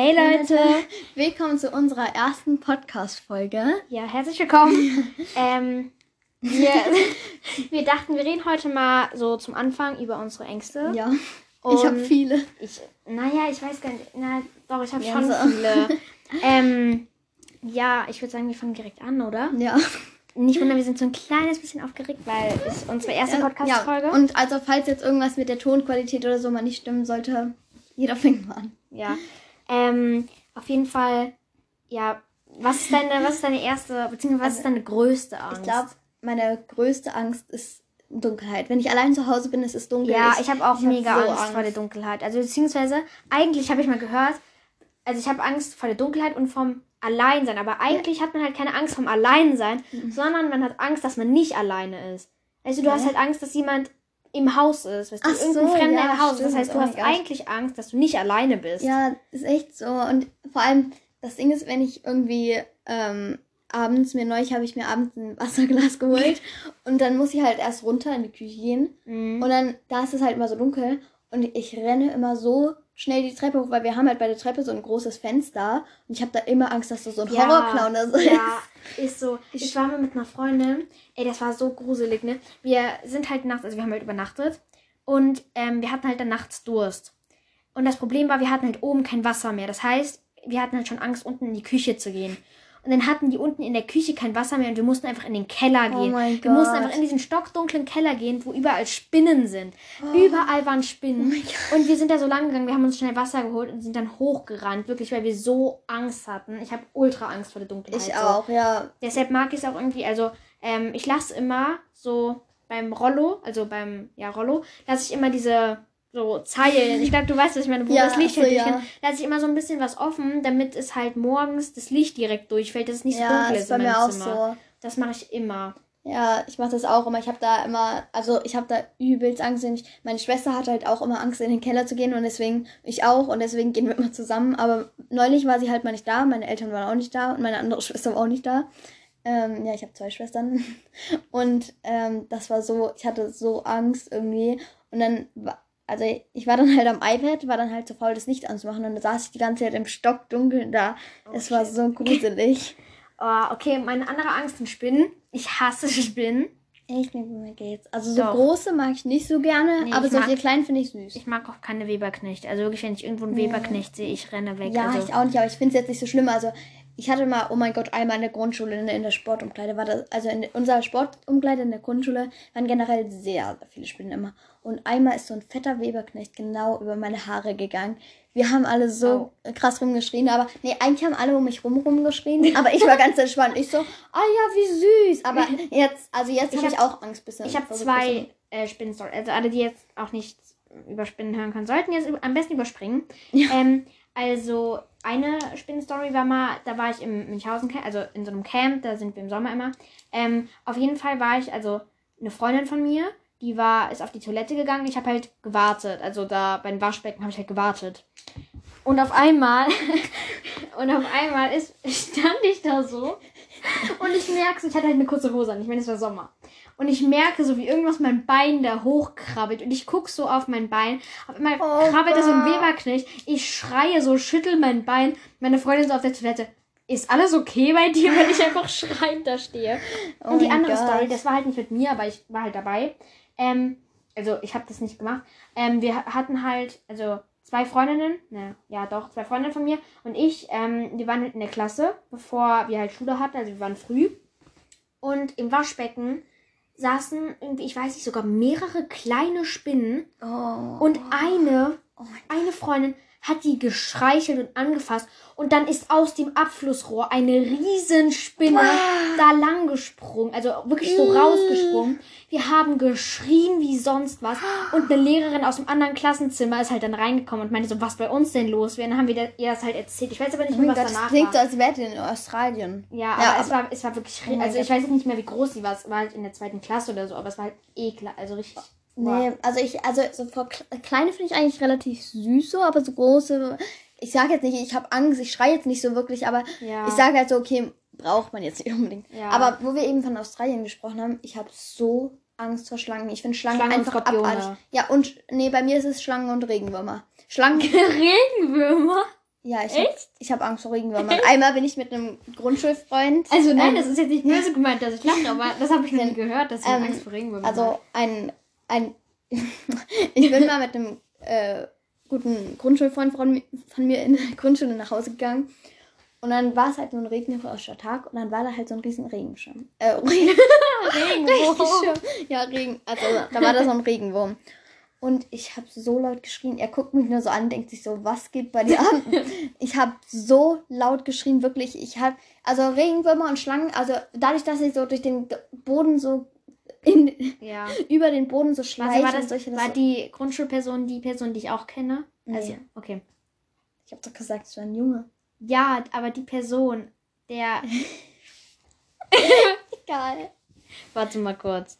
Hey Leute! Willkommen zu unserer ersten Podcast-Folge. Ja, herzlich willkommen. ähm, wir, wir dachten, wir reden heute mal so zum Anfang über unsere Ängste. Ja. Ich habe Und viele. Ich, naja, ich weiß gar nicht. Na, doch, ich habe Ja, schon so. viele. ähm, ja, ich würde sagen, wir fangen direkt an, oder? Ja. Nicht wundern, wir sind so ein kleines bisschen aufgeregt, weil es unsere erste Podcast-Folge. Ja. Und also, falls jetzt irgendwas mit der Tonqualität oder so mal nicht stimmen sollte, jeder fängt mal an. Ja. Ähm, auf jeden Fall, ja, was ist deine, was ist deine erste, beziehungsweise was ist deine größte Angst? Ich glaube, meine größte Angst ist Dunkelheit. Wenn ich allein zu Hause bin, ist es dunkel. Ja, ich habe auch ich hab mega so Angst, vor der Dunkelheit. Also beziehungsweise, eigentlich habe ich mal gehört, also ich habe Angst vor der Dunkelheit und vom Alleinsein. Aber eigentlich hat man halt keine Angst vom Alleinsein, sondern man hat Angst, dass man nicht alleine ist. Also du Mhm. Ja. hast halt Angst, dass jemand im Haus ist, weißt du, Ach irgendein so, Fremder ja, im Haus. ist. Das stimmt. heißt, du Oh hast eigentlich Angst, dass du nicht alleine bist. Ja, ist echt so. Und vor allem, das Ding ist, wenn ich irgendwie ähm, abends, mir neulich habe ich mir abends ein Wasserglas geholt und dann muss ich halt erst runter in die Küche gehen. Mhm. Und dann, da ist es halt immer so dunkel und ich renne immer so schnell die Treppe hoch, weil wir haben halt bei der Treppe so ein großes Fenster und ich habe da immer Angst, dass da so ein Horrorclown oder so ist. Ja, ist so. Ich war mal mit einer Freundin. Ey, das war so gruselig, ne? Wir sind halt nachts, also wir haben halt übernachtet. Und ähm, wir hatten halt dann nachts Durst. Und das Problem war, wir hatten halt oben kein Wasser mehr. Das heißt, wir hatten halt schon Angst, unten in die Küche zu gehen. Und dann hatten die unten in der Küche kein Wasser mehr und wir mussten einfach in den Keller Oh gehen. mein wir mussten Gott. einfach in diesen stockdunklen Keller gehen, wo überall Spinnen sind. Überall waren Spinnen. und wir sind da so lang gegangen, wir haben uns schnell Wasser geholt und sind dann hochgerannt, wirklich, weil wir so Angst hatten. Ich habe ultra Angst vor der Dunkelheit. Ich so. auch, ja. Deshalb mag ich es auch irgendwie, also ähm, ich lasse immer so beim Rollo, also beim, ja, Rollo, lasse ich immer diese so Zeilen. Ich glaube, du weißt, was ich meine, wo Ja, das Licht so, halt ja. durchgeht. Lasse ich immer so ein bisschen was offen, damit es halt morgens das Licht direkt durchfällt, dass es nicht so Ja, dunkel ist ist bei mir auch Zimmer. so. Das mache ich immer. Ja, ich mache das auch immer. Ich habe da immer, also ich habe da übelst Angst. Ich, meine Schwester hatte halt auch immer Angst, in den Keller zu gehen und deswegen, ich auch und deswegen gehen wir immer zusammen. Aber neulich war sie halt mal nicht da, meine Eltern waren auch nicht da und meine andere Schwester war auch nicht da. Ähm, ja, ich habe zwei Schwestern. Und ähm, das war so, ich hatte so Angst irgendwie. Und dann, also ich war dann halt am iPad, war dann halt zu faul, das Licht anzumachen und dann saß ich die ganze Zeit im Stockdunkeln da. es war shit. so gruselig. Oh, okay, meine andere Angst sind Spinnen. Ich hasse Spinnen. Echt, mir mir geht's. Also so Doch. große mag ich nicht so gerne, Nee, aber solche mag- kleinen finde ich süß. Ich mag auch keine Weberknechte. Also wirklich, wenn ich irgendwo einen Weberknecht sehe, ich renne weg. ja, also, ich auch nicht, aber ich finde es jetzt nicht so schlimm. Also ich hatte mal, oh mein Gott, einmal in der Grundschule, in der, in der Sportumkleide, war das, also in unserer Sportumkleide in der Grundschule waren generell sehr, sehr viele Spinnen immer. Und einmal ist so ein fetter Weberknecht genau über meine Haare gegangen. Wir haben alle so krass rumgeschrien, aber nee, eigentlich haben alle um mich rum rumgeschrien, aber ich war ganz entspannt. Ich so, ah ja, wie süß. Aber jetzt, also jetzt Ich habe ich hab- auch Angst bisschen. Ich habe zwei äh, Spinnenstories. Also alle, die jetzt auch nicht über Spinnen hören können, sollten jetzt am besten überspringen. Ja. Ähm, also eine Spinnenstory war mal, da war ich im Münchhausen, also in so einem Camp, da sind wir im Sommer immer. Ähm, auf jeden Fall war ich, also eine Freundin von mir, die war, ist auf die Toilette gegangen. Ich habe halt gewartet. Also da bei den Waschbecken habe ich halt gewartet. Und auf einmal, und auf einmal ist, stand ich da so und ich merke ich hatte halt eine kurze Hose an. Ich meine, es war Sommer. Und ich merke so, wie irgendwas mein Bein da hochkrabbelt. Und ich gucke so auf mein Bein. Auf einmal Oh krabbelt da so ein. Weberknecht. Ich schreie so, schüttel mein Bein. Meine Freundin so auf der Toilette. Ist alles okay bei dir, wenn ich einfach schreiend da stehe? Oh Und die andere Gott. Story, das war halt nicht mit mir, aber ich war halt dabei. Ähm, also ich habe das nicht gemacht. Ähm, wir hatten halt, also zwei Freundinnen, ne, ja doch, zwei Freundinnen von mir und ich, ähm, wir waren halt in der Klasse, bevor wir halt Schule hatten, also wir waren früh. Und im Waschbecken saßen irgendwie, ich weiß nicht, sogar mehrere kleine Spinnen. Oh. Und eine, Oh eine Freundin hat die gestreichelt und angefasst. Und dann ist aus dem Abflussrohr eine Riesenspinne da lang gesprungen. Also wirklich so rausgesprungen. Wir haben geschrien wie sonst was. Und eine Lehrerin aus dem anderen Klassenzimmer ist halt dann reingekommen und meinte so, was bei uns denn los wäre. Und dann haben wir ihr das halt erzählt. Ich weiß aber nicht Oh mehr, was Gott, das danach klingt so, war. als wärt ihr in Australien. Ja, aber Ja, es, war, es war wirklich, Oh also ich weiß nicht mehr, wie groß sie war. Es war halt in der zweiten Klasse oder so, aber es war halt eklar, also richtig Nee, also ich, also so vor Kle- kleine finde ich eigentlich relativ süß so, aber so große, ich sage jetzt nicht, ich habe Angst, ich schreie jetzt nicht so wirklich, aber Ja. ich sage halt so, okay, braucht man jetzt nicht unbedingt. Ja. Aber wo wir eben von Australien gesprochen haben, ich habe so Angst vor Schlangen. Ich finde Schlangen, Schlangen einfach abartig. Ja, und nee, bei mir ist es Schlangen und Regenwürmer. Schlangen, Regenwürmer? ja, ich habe Echt? ich hab Angst vor Regenwürmern. Einmal bin ich mit einem Grundschulfreund. Also nein, ähm, das ist jetzt nicht böse gemeint, dass ich lache, aber das habe ich nie gehört, dass du ähm, Angst vor Regenwürmern Also ein, ein ich bin mal mit einem äh, guten Grundschulfreund von, von mir in der Grundschule nach Hause gegangen. Und dann war es halt so ein regnerischer Tag und dann war da halt so ein riesen Regenschirm. Äh, Regen, Regenschirm. Ja, Regen. Also da war da so ein Regenwurm. Und ich habe so laut geschrien. Er guckt mich nur so an, denkt sich so, was geht bei dir ab? ich habe so laut geschrien, wirklich. Ich habe, also Regenwürmer und Schlangen, also dadurch, dass ich so durch den Boden so in, Ja. über den Boden so Also schleichen. war das, solche, das war die Grundschulperson die Person, die ich auch kenne? Nee. Also, okay. ich habe doch gesagt, es war ein Junge. Ja, aber die Person, der. Egal. Warte mal kurz.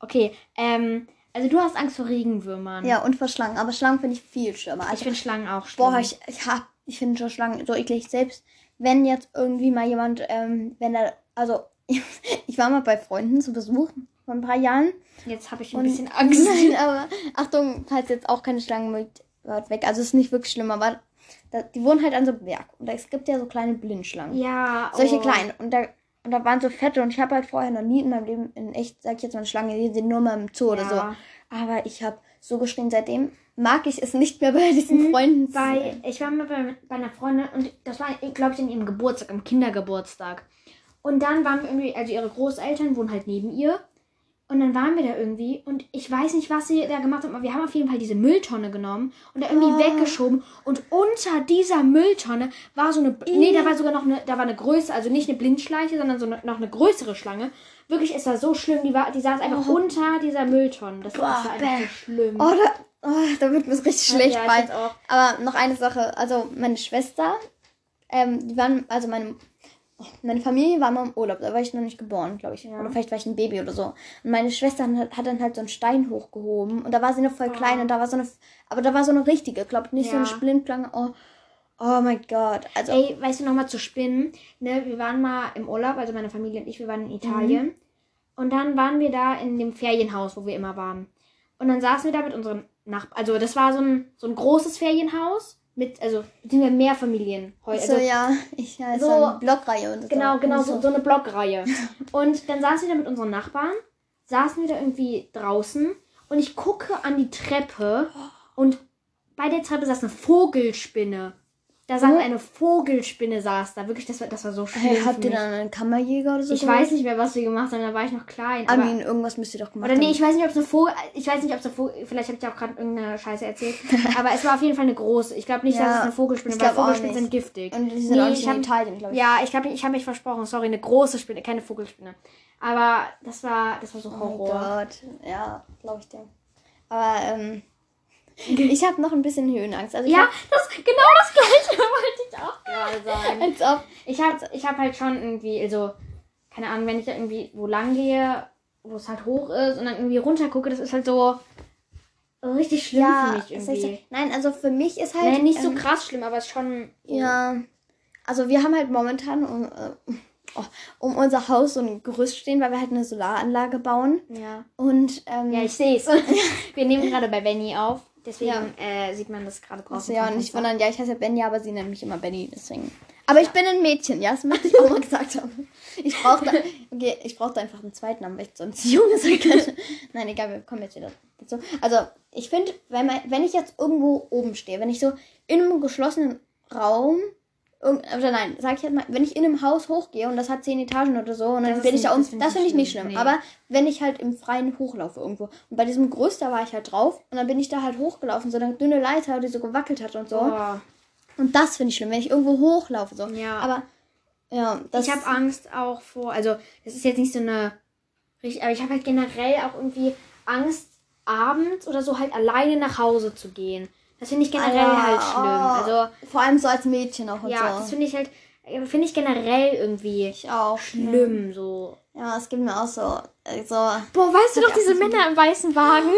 Okay, ähm, also du hast Angst vor Regenwürmern. Ja, und vor Schlangen. Aber Schlangen finde ich viel schlimmer. Ich Also, finde Schlangen auch schlimm. boah, ich, ich hab, ich finde schon Schlangen so eklig. Selbst wenn jetzt irgendwie mal jemand, ähm, wenn er, also, ich war mal bei Freunden zu Besuch vor ein paar Jahren. Jetzt habe ich ein Und, bisschen Angst. Nein, aber Achtung, falls jetzt auch keine Schlangen weit weg. Also, es ist nicht wirklich schlimm, aber da, die wohnen halt an so einem Berg. Und es gibt ja so kleine Blindschlangen. Ja. Solche oh. kleinen. Und da, und da waren so fette. Und ich habe halt vorher noch nie in meinem Leben in echt, sag ich jetzt mal, eine Schlange gesehen, nur mal im Zoo oder so. Ja. Aber ich habe so geschrien, seitdem mag ich es nicht mehr bei diesen Freunden zu Bei, sein. ich war mal bei, bei einer Freundin und das war, glaube ich, in ihrem Geburtstag, im Kindergeburtstag. Und dann waren wir irgendwie, also ihre Großeltern wohnen halt neben ihr. Und dann waren wir da irgendwie und ich weiß nicht, was sie da gemacht haben, aber wir haben auf jeden Fall diese Mülltonne genommen und da irgendwie Oh. weggeschoben. Und unter dieser Mülltonne war so eine, nee, da war sogar noch eine, da war eine größere, also nicht eine Blindschleiche, sondern so eine, noch eine größere Schlange. Wirklich, es war so schlimm, die, war, die saß einfach unter dieser Mülltonne. Das war, das war Boah, einfach so schlimm. Oh, da, oh, da wird mir richtig schlecht ja, auch. Aber noch eine Sache. Also, meine Schwester, ähm, die waren, also meine, oh, meine Familie war mal im Urlaub. Da war ich noch nicht geboren, glaube ich. Ja. Oder vielleicht war ich ein Baby oder so. Und meine Schwester hat, hat dann halt so einen Stein hochgehoben. Und da war sie noch voll klein. Und da war so eine, aber da war so eine richtige, glaube nicht so eine Ja. Splintplanke. Oh, oh mein Gott. Also, Ey, weißt du noch mal zu spinnen? Ne, wir waren mal im Urlaub, also meine Familie und ich, wir waren in Italien. Mhm. Und dann waren wir da in dem Ferienhaus, wo wir immer waren. Und dann saßen wir da mit unseren Nachbarn. Also das war so ein, so ein großes Ferienhaus mit, also sind wir mehr Familienhäuser. so, Also, ja, ich heiße so- so, Blockreihe und so. Genau, genau, so, so eine Blockreihe. Und dann saßen wir da mit unseren Nachbarn, saßen wir da irgendwie draußen und ich gucke an die Treppe und bei der Treppe saß eine Vogelspinne. Da saß Oh. eine Vogelspinne, saß da. Wirklich, das war, das war so schlimm. Hey, habt ihr dann einen Kammerjäger oder so? Ich geholt? weiß nicht mehr, was wir gemacht haben, da war ich noch klein. Aber, Armin, irgendwas müsst ihr doch gemacht oder nee, ich weiß nicht, ob es eine Vogel. Ich weiß nicht, ob es eine Vogel. Vielleicht habe ich auch gerade irgendeine Scheiße erzählt. aber es war auf jeden Fall eine große. Ich glaube nicht, dass Ja, es eine Vogelspinne war. Vogelspinnen sind giftig. Und die sind Nee, auch nicht ich in hab- Italien, glaube ich. Ja, ich glaube, ich habe mich versprochen. Sorry, eine große Spinne, keine Vogelspinne. Aber das war, das war so Oh Horror. mein Gott. Ja, glaube ich dir. Aber ähm, ich habe noch ein bisschen Höhenangst. Also ja, das genau das gleiche wollte ich auch gerade sagen. als ob. Ich habe ich hab halt schon irgendwie, also, keine Ahnung, wenn ich da irgendwie wo lang gehe, wo es halt hoch ist und dann irgendwie runter gucke, das ist halt so richtig schlimm Ja, für mich irgendwie. nein, also für mich ist halt. Nee, nicht so ähm, krass schlimm, aber es ist schon. Ja. Also wir haben halt momentan um, äh, oh, um unser Haus so ein Gerüst stehen, weil wir halt eine Solaranlage bauen. Ja. Und ähm, Ja, ich sehe es. Wir nehmen gerade bei Benny auf. Deswegen Ja. äh, sieht man das gerade draußen. ja, und nicht wundern, ja, ich heiße ja Benny, aber sie nennt mich immer Benny, deswegen. Aber ich bin ein Mädchen, ja, das möchte ich auch mal gesagt haben. Ich brauchte, okay, ich brauchte einfach einen zweiten Namen, weil ich sonst Junge sein könnte. Nein, egal, wir kommen jetzt wieder dazu. Also, ich finde, wenn, man- wenn ich jetzt irgendwo oben stehe, wenn ich so in einem geschlossenen Raum, oder nein, sag ich jetzt mal, wenn ich in einem Haus hochgehe und das hat zehn Etagen oder so und dann Das bin ich da oben, das finde ich nicht schlimm. nee. Aber wenn ich halt im Freien hochlaufe irgendwo und bei diesem Gerüst, da war ich halt drauf und dann bin ich da halt hochgelaufen, so eine dünne Leiter, die so gewackelt hat und so. Oh. Und das finde ich schlimm, wenn ich irgendwo hochlaufe. So. Ja. Aber ja, das ich habe Angst auch vor, also das ist jetzt nicht so eine, richtig- aber ich habe halt generell auch irgendwie Angst, abends oder so halt alleine nach Hause zu gehen. Das finde ich generell Ja, halt schlimm. oh. Also vor allem so als Mädchen auch und ja, so. das finde ich halt, finde ich generell irgendwie ich auch. schlimm. So, Ja, es gibt mir auch so, so Boah, weißt du doch, diese. Männer im weißen Wagen?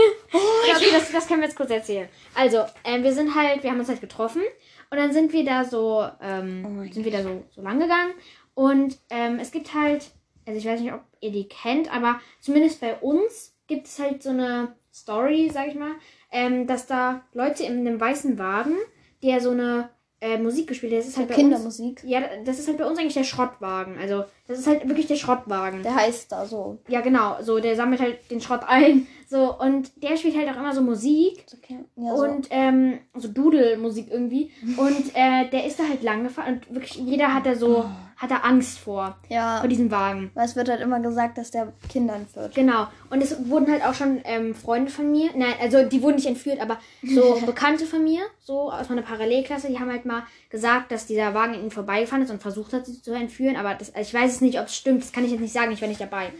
ja, okay, das, das können wir jetzt kurz erzählen. Also, ähm, wir sind halt, wir haben uns halt getroffen und dann sind wir da so, ähm, Oh sind wir da so, so lang gegangen und ähm, es gibt halt, also ich weiß nicht, ob ihr die kennt, aber zumindest bei uns gibt es halt so eine Story, sag ich mal, ähm, dass da Leute in einem weißen Wagen, der so eine äh, Musik gespielt hat, das ist halt bei uns, Kindermusik. ja, das ist halt bei uns eigentlich der Schrottwagen. Also, das ist halt wirklich der Schrottwagen. Der heißt da so. Ja, genau. So, der sammelt halt den Schrott ein. So, und der spielt halt auch immer so Musik. Okay. Ja, so. Und ähm, so Dudelmusik irgendwie. Und äh, der ist da halt lang gefahren. Und wirklich jeder hat da so, hat da Angst vor. ja, Vor diesem Wagen. weil es wird halt immer gesagt, dass der Kindern führt. Genau. Und es wurden halt auch schon ähm, Freunde von mir, nein, also die wurden nicht entführt, aber so Bekannte von mir, so aus meiner Parallelklasse, die haben halt mal gesagt, dass dieser Wagen an ihnen vorbeigefahren ist und versucht hat, sie zu entführen. Aber das, also ich weiß es nicht, ob es stimmt. Das kann ich jetzt nicht sagen, ich war nicht dabei.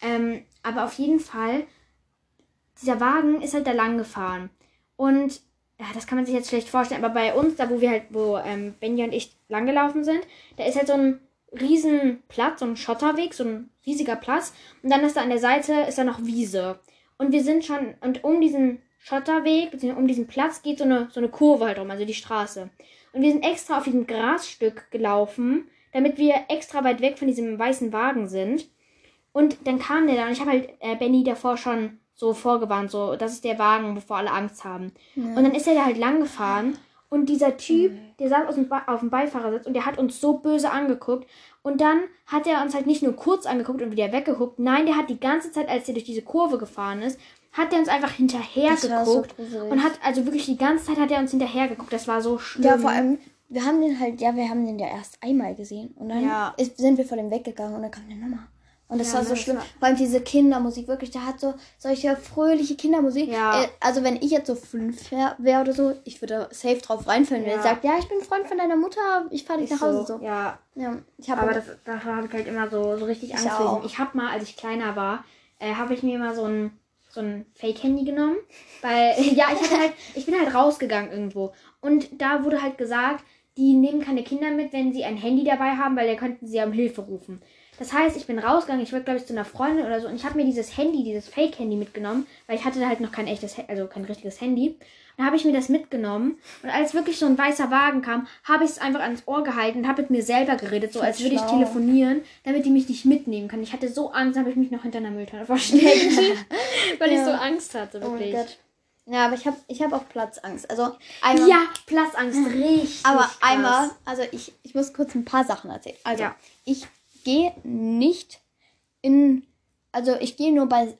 Ähm, aber auf jeden Fall, dieser Wagen ist halt da lang gefahren. Und ja, das kann man sich jetzt schlecht vorstellen, aber bei uns, da wo wir halt, wo ähm, Benja und ich langgelaufen sind, da ist halt so ein riesen Platz, so ein Schotterweg, so ein riesiger Platz. Und dann ist da an der Seite, ist da noch Wiese. Und wir sind schon, und um diesen Schotterweg, beziehungsweise um diesen Platz geht so eine, so eine Kurve halt rum, also die Straße. Und wir sind extra auf diesem Grasstück gelaufen, damit wir extra weit weg von diesem weißen Wagen sind. Und dann kam der da und ich habe halt äh, Benny davor schon so vorgewarnt, so, das ist der Wagen, bevor alle Angst haben. Und dann ist er da halt lang gefahren und dieser Typ, der saß dem auf dem Beifahrersitz und der hat uns so böse angeguckt. Und dann hat er uns halt nicht nur kurz angeguckt und wieder weggeguckt, nein, der hat die ganze Zeit, als er durch diese Kurve gefahren ist, hat er uns einfach hinterher Das so geguckt. gruselig. und hat, also wirklich die ganze Zeit hat er uns hinterher geguckt. Das war so schlimm. Ja, vor allem, wir haben den halt, ja, wir haben den ja erst einmal gesehen. Und dann Ja. ist, sind wir vor dem weggegangen und dann kam der nochmal. Und das Ja, war so das schlimm. war- Vor allem diese Kindermusik, wirklich, der hat so solche fröhliche Kindermusik. Ja. Äh, also wenn ich jetzt so fünf wäre wär oder so, ich würde safe drauf reinfallen, wenn er sagt, ja, ich bin Freund von deiner Mutter, ich fahre dich Ist nach Hause. so, So. Ja, Ja, ich aber das, davor habe ich halt immer so, so richtig Ich Angst diesem. Ich habe mal, als ich kleiner war, äh, habe ich mir mal so ein, so ein Fake-Handy genommen. Weil, ja, ich halt, ich bin halt rausgegangen irgendwo. Und da wurde halt gesagt, die nehmen keine Kinder mit, wenn sie ein Handy dabei haben, weil da könnten sie ja um Hilfe rufen. Das heißt, ich bin rausgegangen, ich wollte, glaube ich, zu einer Freundin oder so und ich habe mir dieses Handy, dieses Fake-Handy mitgenommen, weil ich hatte da halt noch kein echtes, also kein richtiges Handy. Dann habe ich mir das mitgenommen und als wirklich so ein weißer Wagen kam, habe ich es einfach ans Ohr gehalten und habe mit mir selber geredet, so als würde ich telefonieren, damit die mich nicht mitnehmen können. Ich hatte so Angst, habe ich mich noch hinter einer Mülltonne versteckt, weil ich Ja. so Angst hatte, Oh wirklich. Gott. Ja, aber ich habe ich hab auch Platzangst. Also einmal. ja, Platzangst, richtig. Aber krass. einmal, also ich, ich muss kurz ein paar Sachen erzählen. Also, Ja. ich gehe nicht in, also ich gehe nur bei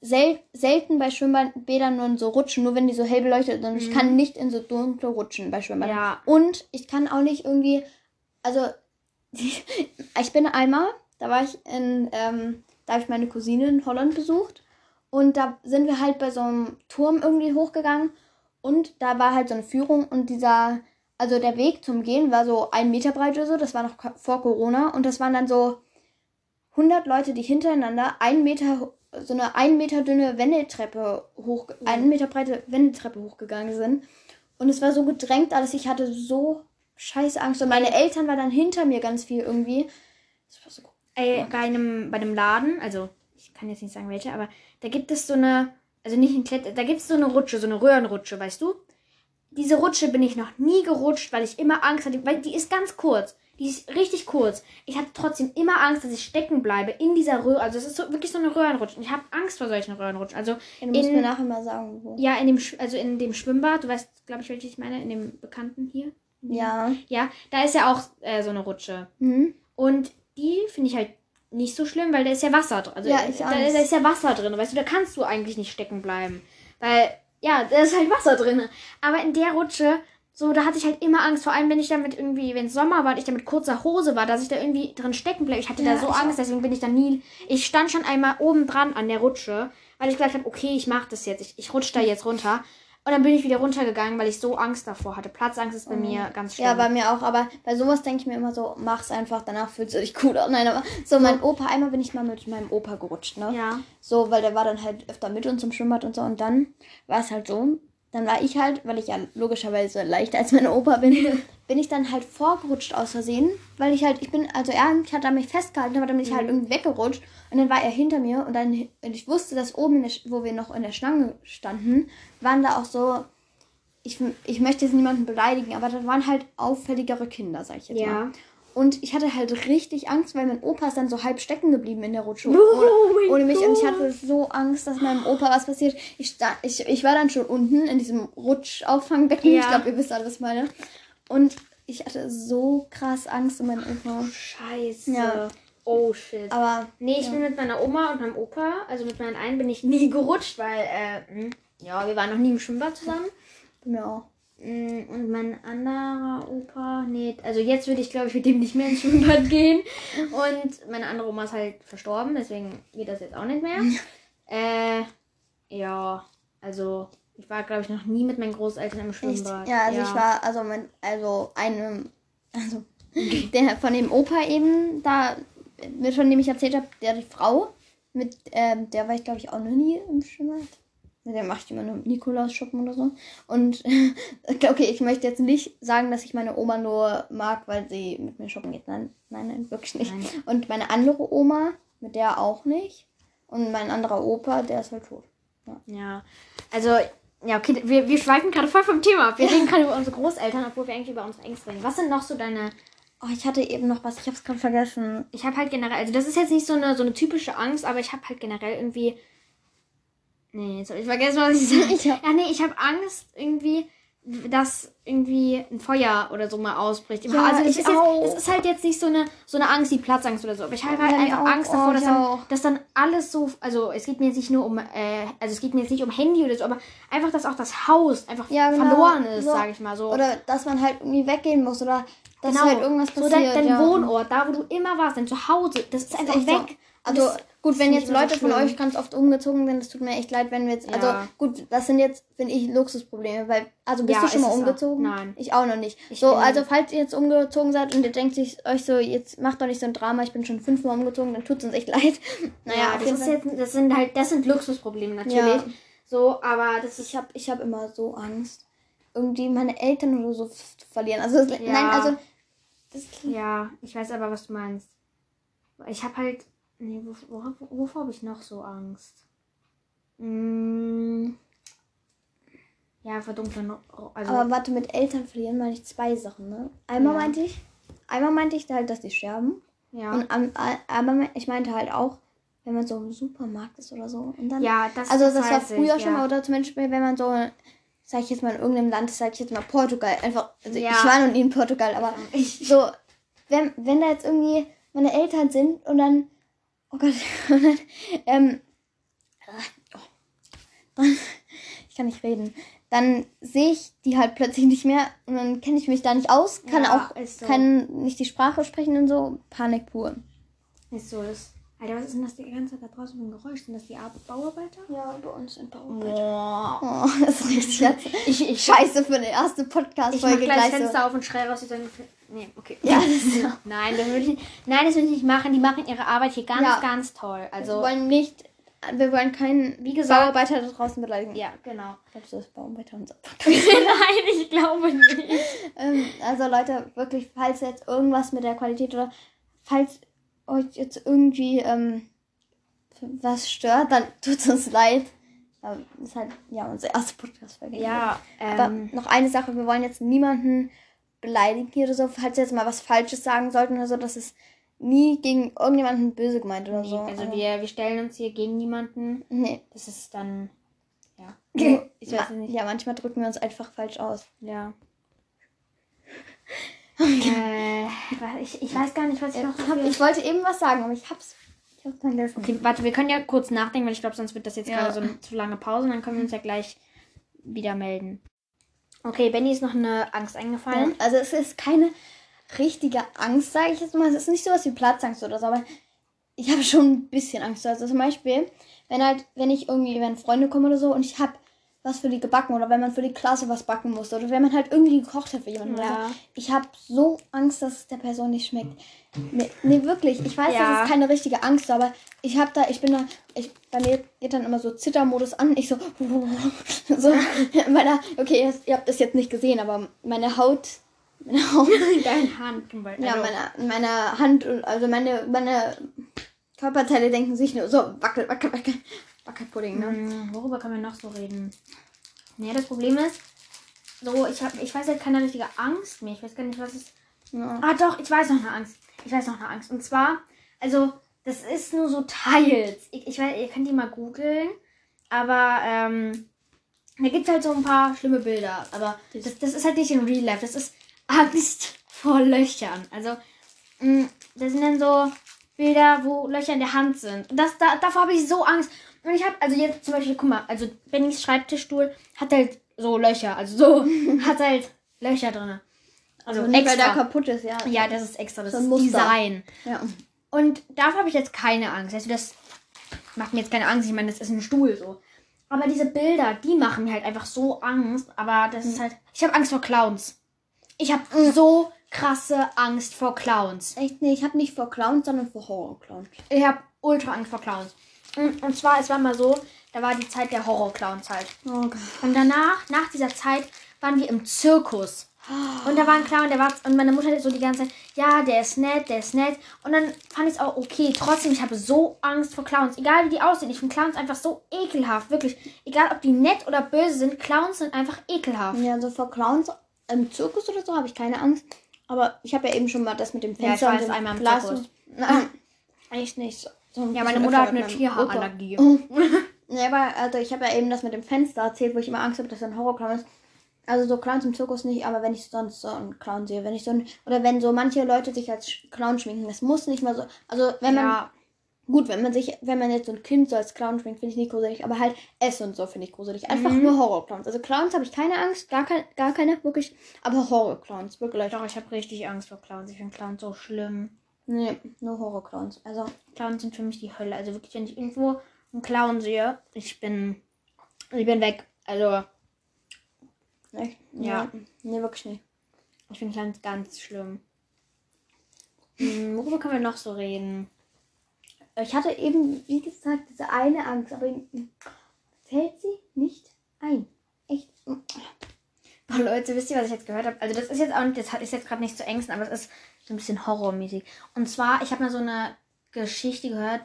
sel selten bei Schwimmbädern nur in so Rutschen, nur wenn die so hell beleuchtet sind. Ich kann nicht in so dunkle Rutschen bei Schwimmbädern. Mhm. Ja. Und ich kann auch nicht irgendwie, also ich bin einmal, da war ich in, ähm, da habe ich meine Cousine in Holland besucht und da sind wir halt bei so einem Turm irgendwie hochgegangen und da war halt so eine Führung und dieser, also der Weg zum Gehen war so ein Meter breit oder so, das war noch vor Corona und das waren dann so 100 Leute, die hintereinander ein Meter, so eine ein Meter dünne Wendeltreppe hoch, einen Meter breite Wendeltreppe hochgegangen sind. Und es war so gedrängt alles, ich hatte so scheiß Angst. Und meine Eltern waren dann hinter mir ganz viel irgendwie. Das war so Ey, bei einem, bei einem Laden, also kann jetzt nicht sagen welche, aber da gibt es so eine, also nicht ein Kletter, da gibt es so eine Rutsche, so eine Röhrenrutsche, weißt du? Diese Rutsche bin ich noch nie gerutscht, weil ich immer Angst hatte, weil die ist ganz kurz. Die ist richtig kurz. Ich hatte trotzdem immer Angst, dass ich stecken bleibe in dieser Röhre. Also es ist so, wirklich so eine Röhrenrutsche. Ich habe Angst vor solchen Röhrenrutschen. Also Ja, du in, mir nachher mal sagen, wo. ja, in dem, also in dem Schwimmbad, du weißt, glaube ich, welches ich meine, in dem Bekannten hier. Ja. Ja, da ist ja auch äh, so eine Rutsche. Mhm. Und die finde ich halt nicht so schlimm, weil da ist ja Wasser drin. Also Ja, ich da, da ist ja Wasser drin, weißt du, da kannst du eigentlich nicht stecken bleiben. Weil, ja, da ist halt Wasser drin. Aber in der Rutsche, so, da hatte ich halt immer Angst, vor allem wenn ich damit irgendwie, wenn es Sommer war und ich da mit kurzer Hose war, dass ich da irgendwie drin stecken bleibe. Ich hatte Ja, da so Angst, deswegen bin ich da nie. Ich stand schon einmal oben dran an der Rutsche, weil ich gesagt habe, okay, ich mach das jetzt. Ich, ich rutsche da jetzt runter. Und dann bin ich wieder runtergegangen, weil ich so Angst davor hatte. Platzangst ist bei mir ganz schlimm. Ja, bei mir auch, aber bei sowas denke ich mir immer so, mach's einfach, danach fühlst du dich gut an. Nein, aber so mein Opa, einmal bin ich mal mit meinem Opa gerutscht, ne? ja. So, weil der war dann halt öfter mit uns im Schwimmbad und so. Und dann war es halt so, dann war ich halt, weil ich ja logischerweise leichter als mein Opa bin, bin ich dann halt vorgerutscht aus Versehen, weil ich halt, ich bin, also er hat mich festgehalten, aber dann bin ich halt irgendwie weggerutscht und dann war er hinter mir und dann, und ich wusste, dass oben, in der, wo wir noch in der Schlange standen, waren da auch so, ich, ich möchte jetzt niemanden beleidigen, aber da waren halt auffälligere Kinder, sag ich jetzt Ja. mal. Und ich hatte halt richtig Angst, weil mein Opa ist dann so halb stecken geblieben in der Rutsche. Oh ohne, ohne mich. Und ich hatte so Angst, dass meinem Opa was passiert. Ich, sta ich, ich war dann schon unten in diesem Rutschauffangbecken. Ja. Ich glaube, ihr wisst alle, was ich meine. Und ich hatte so krass Angst um meinen Opa. Scheiße. Ja. Oh shit. Aber Nee, ich Ja. bin mit meiner Oma und meinem Opa, also mit meinen einen bin ich nie gerutscht, weil, äh, hm, ja, wir waren noch nie im Schwimmbad zusammen. bei auch. Mm, Und mein anderer Opa, nee, also jetzt würde ich glaube ich mit dem nicht mehr ins Schwimmbad gehen. Und meine andere Oma ist halt verstorben, deswegen geht das jetzt auch nicht mehr. Äh, ja, also ich war glaube ich noch nie mit meinen Großeltern im Echt? Schwimmbad. Ja, also ich war, also mein, also einem, also der von dem Opa eben, da, mit von dem ich erzählt habe, der die Frau, mit, ähm, der war ich glaube ich auch noch nie im Schwimmbad. Mit dem mache ich immer nur Nikolaus shoppen oder so. Und okay, ich möchte jetzt nicht sagen, dass ich meine Oma nur mag, weil sie mit mir shoppen geht. Nein, nein, nein, wirklich nicht. Nein. Und meine andere Oma, mit der auch nicht. Und mein anderer Opa, der ist halt tot. Ja, also, ja, okay, wir, wir schweifen gerade voll vom Thema ab. Wir reden gerade über unsere Großeltern, obwohl wir eigentlich über unsere Ängste reden. Was sind noch so deine Oh, ich hatte eben noch was, ich habe es gerade vergessen. ich habe halt generell, also das ist jetzt nicht so eine, so eine typische Angst, aber ich habe halt generell irgendwie. Nee, jetzt habe ich vergessen, was ich sage. Hab- ja, nee, ich habe Angst irgendwie, dass irgendwie ein Feuer oder so mal ausbricht. Ja, also es ich ist, jetzt, es ist halt jetzt nicht so eine, so eine Angst wie Platzangst oder so. Aber ich habe Ja, halt bei mir einfach auch. Angst Oh, davor, dass ich dann, dass dann alles so, also es geht mir jetzt nicht nur um, äh, also es geht mir jetzt nicht um Handy oder so, aber einfach, dass auch das Haus einfach Ja, genau. verloren ist, So. sage ich mal so. Oder dass man halt irgendwie weggehen muss oder dass Genau. halt irgendwas so passiert. dein, dein ja. Wohnort, da wo du immer warst, dein Zuhause, das ist einfach echt so. weg. Also Das gut, wenn jetzt Leute von euch ganz oft umgezogen sind, das tut mir echt leid, wenn wir jetzt. Ja. Also gut, das sind jetzt, finde ich, Luxusprobleme, weil. Also bist Ja, du schon mal es auch. umgezogen? Nein. Ich auch noch nicht. Ich so, also falls ihr jetzt umgezogen seid und ihr denkt sich euch so, jetzt macht doch nicht so ein Drama, ich bin schon fünfmal umgezogen, dann tut es uns echt leid. Naja, ja, das, ist jetzt, das sind halt, das sind Luxusprobleme natürlich. So, aber das ist Ich habe ich hab immer so Angst, irgendwie meine Eltern oder so zu verlieren. Also, das, nein, also. Das Ja, ich weiß aber, was du meinst. Ich habe halt. Nee, wovor, wovor, habe ich noch so Angst? Mm, ja, vor dunklen. Also, Aber warte, mit Eltern verlieren meine ich zwei Sachen, ne? Einmal Ja. meinte ich, einmal meinte ich halt, dass die sterben. ja. Und am, a- aber ich meinte halt auch, wenn man so im Supermarkt ist oder so. Und dann, ja, das also das war weiß ich, früher schon ja. mal, oder zum Beispiel, wenn man so, sag ich jetzt mal, in irgendeinem Land, sag ich jetzt mal Portugal, einfach, also Ja. ich war noch nie in Portugal, aber Ich, so, wenn, wenn da jetzt irgendwie meine Eltern sind und dann, oh Gott, ähm, oh, dann, ich kann nicht reden, dann sehe ich die halt plötzlich nicht mehr und dann kenne ich mich da nicht aus, kann Ja, auch, so. kann nicht die Sprache sprechen und so, Panik pur. ist so, das. Alter, was ist denn das die ganze Zeit da draußen für ein Geräusch? Sind das die Ar- Bauarbeiter? Ja, bei uns in Boah. Oh, das ist richtig jetzt. Ich, ich, Scheiße für eine erste ich mach Podcast-Folge gleich gleich Fenster so. auf und schreie raus. Ich sage, nee, okay. Ja, das ist ja. Nein, das will ich nicht. Nein, das will ich nicht machen. Die machen ihre Arbeit hier ganz, Ja. ganz toll. Wir Also, wollen nicht, wir wollen keinen Wie gesagt- Bauarbeiter da draußen beleidigen. ja, genau. Glaubst du, das Bauarbeiter unser Nein, ich glaube nicht. ähm, Also Leute, wirklich, falls jetzt irgendwas mit der Qualität oder falls euch jetzt irgendwie ähm, was stört, dann tut es uns leid. Aber das ist halt, ja, unsere erste Podcast-Folge. Ja, Aber ähm, noch eine Sache, wir wollen jetzt niemanden beleidigen hier oder so, falls wir jetzt mal was Falsches sagen sollten oder so, das ist nie gegen irgendjemanden böse gemeint oder nee, so. also Aber- wir, wir stellen uns hier gegen niemanden. Nee. Das ist dann, ja. Ich weiß nicht. Ja, manchmal drücken wir uns einfach falsch aus. Ja. Äh, ich, ich weiß gar nicht, was ich noch Hab-. Ich wollte eben was sagen, aber ich hab's, ich hab's vergessen. Okay, warte, wir können ja kurz nachdenken, weil ich glaube, sonst wird das jetzt Ja. gerade so eine zu lange Pause und dann können wir uns ja gleich wieder melden. Okay, Benny ist noch eine Angst Ja, eingefallen. also es ist keine richtige Angst, sage ich jetzt mal. Es ist nicht sowas wie Platzangst oder so, aber ich habe schon ein bisschen Angst. Also zum Beispiel, wenn halt, wenn ich irgendwie, wenn Freunde kommen oder so und ich habe was für die gebacken oder wenn man für die Klasse was backen musste oder wenn man halt irgendwie gekocht hat für jemanden. Ja. so. Ich habe so Angst, dass es der Person nicht schmeckt. Nee, nee wirklich. Ich weiß, Ja. das ist keine richtige Angst, aber ich habe da, ich bin da, ich, bei mir geht dann immer so Zittermodus an. Ich so, so, meiner, okay, ihr- ihr habt das jetzt nicht gesehen, aber meine Haut, meine Haut, Deine Hand zum Beispiel. ja, Also, meine, meine Hand, und- also meine, meine Körperteile denken sich nur so, wackel, wackel, wackel, Wackelpudding, ne? Hm, Worüber können wir noch so reden? Nee, das Problem ist, so, ich, hab, ich weiß halt keine richtige Angst mehr. Ich weiß gar nicht, was es. Ja. Ah, doch, ich weiß noch eine Angst. Ich weiß noch eine Angst. Und zwar, also, das ist nur so teils. Ich, ich weiß, ihr könnt die mal googeln. Aber, ähm, da gibt es halt so ein paar schlimme Bilder. Aber das, das ist halt nicht in Real Life. Das ist Angst vor Löchern. Also, mh, das sind dann so Bilder, wo Löcher in der Hand sind. Das, da, davor habe ich so Angst. Und ich habe, also jetzt zum Beispiel, guck mal, also Bennys Schreibtischstuhl hat halt so Löcher. Also so, hat halt Löcher drin. Also nicht, weil der extra. kaputt ist, ja. Ja, das ist extra. Das ein ist Muster. Design. ja. Und dafür habe ich jetzt keine Angst. Also das macht mir jetzt keine Angst. Ich meine, das ist ein Stuhl so. Aber diese Bilder, die machen mir halt einfach so Angst. Aber das ist halt. Ich habe Angst vor Clowns. Ich habe so krasse Angst vor Clowns. Echt, nee, ich habe nicht vor Clowns, sondern vor Horror-Clowns. Ich habe ultra Angst vor Clowns. Und, zwar, es war mal so, da war die Zeit der Horror-Clowns halt. Oh Gott. Und danach, nach dieser Zeit, waren wir im Zirkus. Und da war ein Clown, der war. Und meine Mutter so die ganze Zeit, ja, der ist nett, der ist nett. Und dann fand ich es auch okay. Trotzdem, ich habe so Angst vor Clowns. Egal wie die aussehen. Ich finde Clowns einfach so ekelhaft. Wirklich. Egal ob die nett oder böse sind, Clowns sind einfach ekelhaft. Ja, so vor Clowns im Zirkus oder so habe ich keine Angst. Aber ich habe ja eben schon mal das mit dem Ja, ich Fenster war und einmal im Glas. Zirkus. Nein, echt nicht. So, Ja, meine Mutter hat eine. Tierhaarallergie. Ja, aber also ich habe ja eben das mit dem Fenster erzählt, wo ich immer Angst habe, dass ein Horrorclown ist. Also so Clowns im Zirkus nicht, aber wenn ich sonst so einen Clown sehe, wenn ich so ein, oder wenn so manche Leute sich als Clown schminken, das muss nicht mal so, also wenn man, Ja, gut, wenn man sich, wenn man jetzt so ein Kind so als Clown schminkt, finde ich nicht gruselig, aber halt S und so finde ich gruselig. Einfach Mhm. nur Horrorclowns. Also Clowns habe ich keine Angst, gar, kein, gar keine, wirklich, aber Horrorclowns, wirklich. doch, ich habe richtig Angst vor Clowns. Ich finde Clowns so schlimm. Nee, nur Horrorclowns. Also, Clowns sind für mich die Hölle. Also wirklich, wenn ich irgendwo einen Clown sehe, ich bin, ich bin weg. Also echt? Ja. Nee, nee wirklich nicht. ich finde Clowns ganz schlimm. Hm, worüber können wir noch so reden? Ich hatte eben, wie gesagt, diese eine Angst, aber fällt sie nicht ein. Echt. Oh, Leute, wisst ihr, was ich jetzt gehört habe? Also das ist jetzt auch nicht, das ist jetzt gerade nicht zu Ängsten, aber es ist so ein bisschen horrormäßig. Und zwar, ich habe mal so eine Geschichte gehört,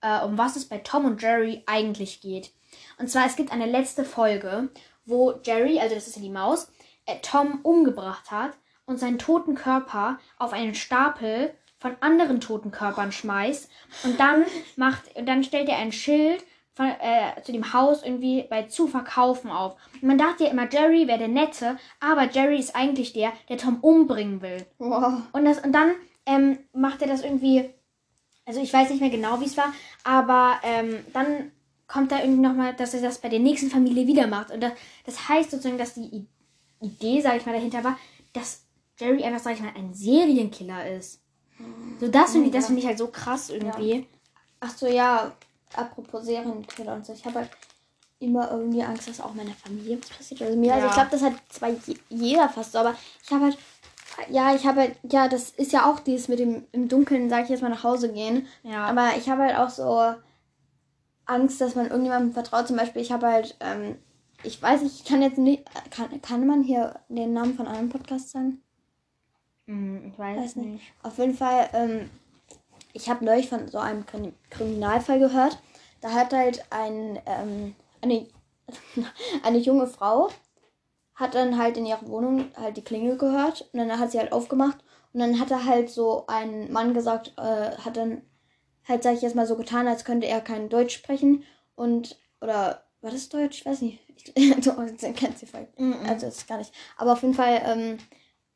äh, um was es bei Tom und Jerry eigentlich geht. Und zwar, es gibt eine letzte Folge, wo Jerry, also das ist ja die Maus, äh, Tom umgebracht hat und seinen toten Körper auf einen Stapel von anderen toten Körpern schmeißt und dann macht und dann stellt er ein Schild von, äh, zu dem Haus irgendwie bei zu verkaufen auf. Und man dachte ja immer, Jerry wäre der Nette, aber Jerry ist eigentlich der, der Tom umbringen will. Wow. Und, das, und dann ähm, macht er das irgendwie, also ich weiß nicht mehr genau, wie es war, aber ähm, dann kommt da irgendwie nochmal, dass er das bei der nächsten Familie wieder macht. Und das, das heißt sozusagen, dass die Idee, sage ich mal, dahinter war, dass Jerry einfach, sage ich mal, ein Serienkiller ist. So, das finde ich, das finde ich halt so krass irgendwie. Ach so, ja. Apropos Serienkiller und so. Ich habe halt immer irgendwie Angst, dass auch meiner Familie was passiert. Also mir, also Ja. ich glaube, das hat zwar je- jeder fast so, aber ich habe halt, ja, ich habe halt, ja, das ist ja auch dieses mit dem im Dunkeln, sage ich jetzt mal, nach Hause gehen. Ja. Aber ich habe halt auch so Angst, dass man irgendjemandem vertraut. Zum Beispiel, ich habe halt, ähm, ich weiß nicht, ich kann jetzt nicht, kann, kann man hier den Namen von einem Podcast sagen? Hm, ich weiß, Weiß nicht. nicht. Auf jeden Fall, ähm, ich habe neulich von so einem Krim Kriminalfall gehört. Da hat halt ein, ähm, eine, eine junge Frau hat dann halt in ihrer Wohnung halt die Klingel gehört und dann hat sie halt aufgemacht und dann hat er halt so ein Mann gesagt, äh, hat dann halt, sag ich jetzt mal, so getan, als könnte er kein Deutsch sprechen und, oder, war das Deutsch? Ich weiß nicht. Ich, so, kennt sie vielleicht. Mhm. Also, das ist gar nicht. Aber auf jeden Fall, ähm,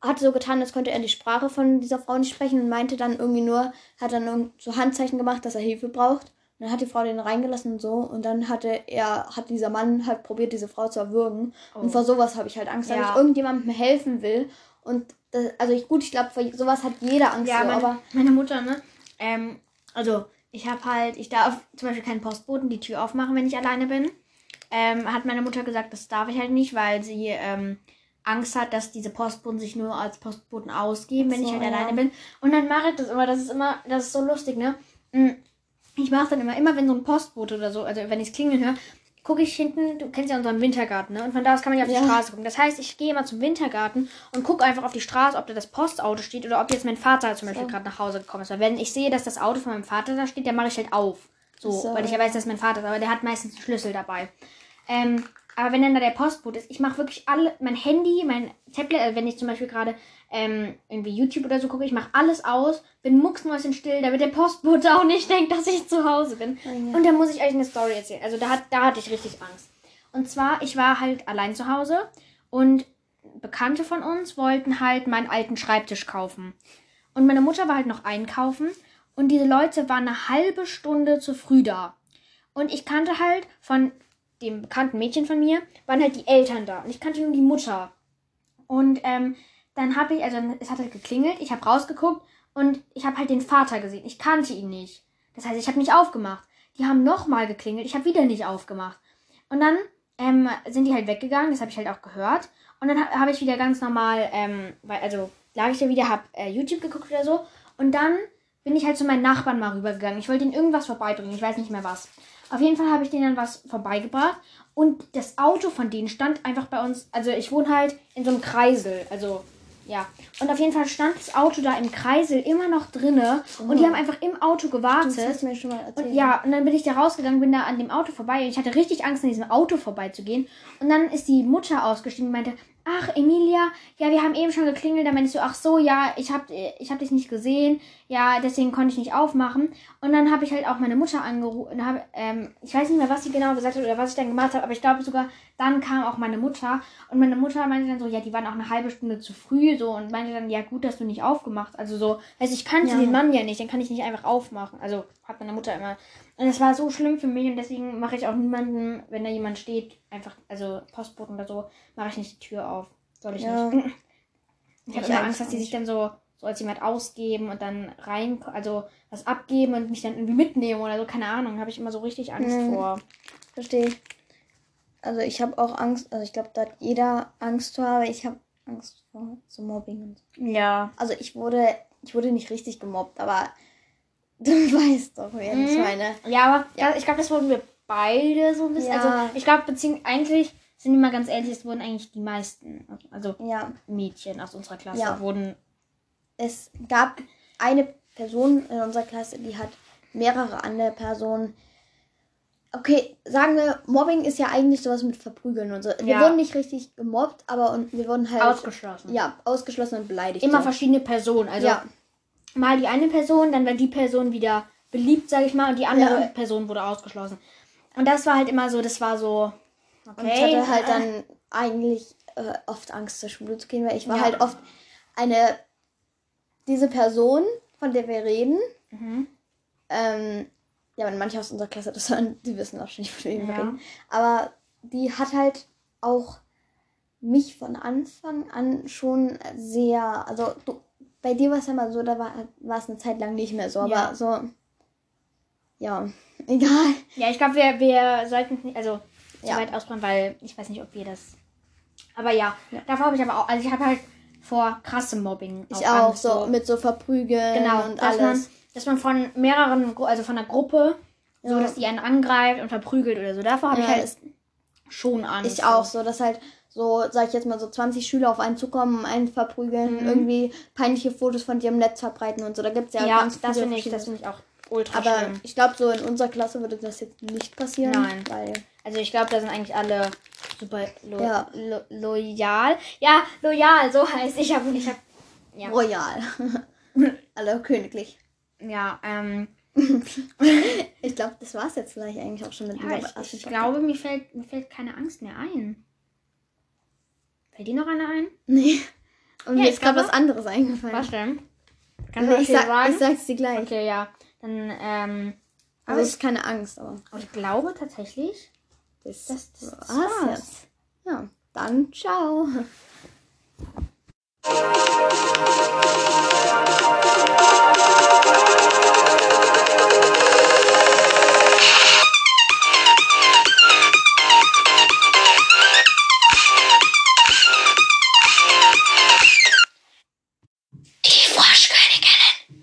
hat so getan, als könnte er die Sprache von dieser Frau nicht sprechen und meinte dann irgendwie nur, hat dann so Handzeichen gemacht, dass er Hilfe braucht. Und dann hat die Frau den reingelassen und so. Und dann hatte er, hat dieser Mann halt probiert, diese Frau zu erwürgen. Und vor sowas habe ich halt Angst, Ja. dass ich irgendjemandem helfen will. Und das, also ich, gut, ich glaube, vor sowas hat jeder Angst. Ja, so, meine, aber meine Mutter, ne? Ähm, also, ich habe halt, ich darf zum Beispiel keinen Postboten die Tür aufmachen, wenn ich alleine bin. ähm, hat meine Mutter gesagt, das darf ich halt nicht, weil sie ähm, Angst hat, dass diese Postboten sich nur als Postboten ausgeben, wenn So, ich halt ja. alleine bin. Und dann mache ich das immer, das ist immer, das ist so lustig, ne? Mm, Ich mache dann immer, immer wenn so ein Postbote oder so, also wenn ich es klingeln höre, gucke ich hinten, du kennst ja unseren Wintergarten, ne? Und von da aus kann man ja auf die Ja. Straße gucken. Das heißt, ich gehe immer zum Wintergarten und gucke einfach auf die Straße, ob da das Postauto steht oder ob jetzt mein Vater zum Beispiel So. gerade nach Hause gekommen ist. Weil wenn ich sehe, dass das Auto von meinem Vater da steht, dann mache ich halt auf. So, So. weil ich ja weiß, dass mein Vater ist, aber der hat meistens einen Schlüssel dabei. Ähm, aber wenn dann da der Postbote ist, ich mache wirklich alle, mein Handy, mein Tablet, also wenn ich zum Beispiel gerade ähm, irgendwie YouTube oder so gucke, ich mache alles aus, bin mucksmäuschenstill, damit der Postbote auch nicht denkt, dass ich zu Hause bin. Oh ja. Und dann muss ich euch eine Story erzählen. Also da, hat, da hatte ich richtig Angst. Und zwar, ich war halt allein zu Hause und Bekannte von uns wollten halt meinen alten Schreibtisch kaufen. Und meine Mutter war halt noch einkaufen und diese Leute waren eine halbe Stunde zu früh da. Und ich kannte halt von dem bekannten Mädchen von mir, waren halt die Eltern da. Und ich kannte nur die Mutter. Und ähm, dann habe ich, also es hat halt geklingelt, ich habe rausgeguckt und ich habe halt den Vater gesehen. Ich kannte ihn nicht. Das heißt, ich habe nicht aufgemacht. Die haben nochmal geklingelt, ich habe wieder nicht aufgemacht. Und dann ähm, sind die halt weggegangen, das habe ich halt auch gehört. Und dann ha- habe ich wieder ganz normal, ähm, weil, also lag ich da wieder, habe äh, YouTube geguckt oder so. Und dann bin ich halt zu meinen Nachbarn mal rübergegangen. Ich wollte ihnen irgendwas vorbeibringen, ich weiß nicht mehr was. Auf jeden Fall habe ich denen dann was vorbeigebracht. Und das Auto von denen stand einfach bei uns. Also ich wohne halt in so einem Kreisel. Also ja. Und auf jeden Fall stand das Auto da im Kreisel immer noch drinne. Und die haben einfach im Auto gewartet. Das hast du mir schon mal erzählt. Und ja, und dann bin ich da rausgegangen, bin da an dem Auto vorbei und ich hatte richtig Angst, an diesem Auto vorbeizugehen. Und dann ist die Mutter ausgestiegen und meinte, ach, Emilia, ja, wir haben eben schon geklingelt. Da meinte ich so, ach so, ja, ich hab, ich hab dich nicht gesehen. Ja, deswegen konnte ich nicht aufmachen. Und dann habe ich halt auch meine Mutter angerufen. Hab, ähm, ich weiß nicht mehr, was sie genau gesagt hat oder was ich dann gemacht habe, aber ich glaube sogar, dann kam auch meine Mutter. Und meine Mutter meinte dann so, ja, die waren auch eine halbe Stunde zu früh so und meinte dann, ja, gut, dass du nicht aufgemacht. Also so, weiß ich kannte Ja. den Mann ja nicht, dann kann ich nicht einfach aufmachen. Also hat meine Mutter immer. Und das war so schlimm für mich und deswegen mache ich auch niemanden, wenn da jemand steht, einfach, also Postboten oder so, mache ich nicht die Tür auf. Soll ich Ja. nicht. Ich habe immer Angst, dass die sich dann so, so als jemand ausgeben und dann rein, also was abgeben und mich dann irgendwie mitnehmen oder so, keine Ahnung, habe ich immer so richtig Angst Mhm. vor. Verstehe ich. Also ich habe auch Angst, also ich glaube, da hat jeder Angst vor, aber ich habe Angst vor so Mobbing und so. Ja. Also ich wurde, ich wurde nicht richtig gemobbt, aber du weißt doch, wer ich Mhm. meine. Ja, aber ja. ich glaube, das wurden wir beide so ein bisschen. Ja. Also ich glaube, beziehungsweise eigentlich sind wir mal ganz ehrlich, es wurden eigentlich die meisten, also Ja, Mädchen aus unserer Klasse, Ja. wurden. es gab eine Person in unserer Klasse, die hat mehrere andere Personen. Okay, sagen wir, Mobbing ist ja eigentlich sowas mit Verprügeln und so. Wir Ja. wurden nicht richtig gemobbt, aber und wir wurden halt Ausgeschlossen. ja, ausgeschlossen und beleidigt. Immer so. verschiedene Personen. Also ja, mal die eine Person, dann war die Person wieder beliebt, sage ich mal, und die andere Ja. Person wurde ausgeschlossen. Und das war halt immer so, das war so. Okay. Und ich hatte halt dann eigentlich äh, oft Angst zur Schule zu gehen, weil ich war Ja. halt oft eine diese Person, von der wir reden. Mhm. Ähm, ja, wenn manche aus unserer Klasse das hören, die wissen auch schon nicht, von wem wir Ja. reden. Aber die hat halt auch mich von Anfang an schon sehr, also du, bei dir war es ja mal so, da war, es eine Zeit lang nicht mehr so, aber Ja. so, ja, egal. Ja, ich glaube, wir, wir sollten es nicht, also zu Ja. weit ausbauen, weil ich weiß nicht, ob wir das. Aber ja, Ja. davor habe ich aber auch, also ich habe halt vor krassem Mobbing. Ich auch, Angst, so mit so Verprügeln Genau, und dass man, alles. dass man von mehreren, also von einer Gruppe, so Ja. dass die einen angreift und verprügelt oder so. Davor habe ich halt schon Angst. Ich auch, so dass halt so, sag ich jetzt mal, so 20 Schüler auf einen zukommen, einen verprügeln, Mhm. irgendwie peinliche Fotos von dir im Netz verbreiten und so. Da gibt es ja, Ja, ganz das viele finde ich, das finde ich auch ultra Aber schlimm. ich glaube, so in unserer Klasse würde das jetzt nicht passieren. Nein. Weil, Also ich glaube, da sind eigentlich alle super lo Ja. lo loyal. Ja, loyal, so heißt. Ich habe, ich habe, ja, royal. Alle königlich. ja, ähm, Ich glaube, das war es jetzt vielleicht eigentlich auch schon mit ja unserem ich, ich glaube, mir fällt, mir fällt keine Angst mehr ein. Fällt dir noch einer ein? Nee. Und ja, mir ist gerade was anderes eingefallen. Was denn? Kannst also du ich, sag, sagen? ich sag's dir gleich. Okay, ja. Dann, ähm. Also ich keine Angst, aber. Aber ich glaube tatsächlich, das, das, das, das war's. Ja, dann ciao.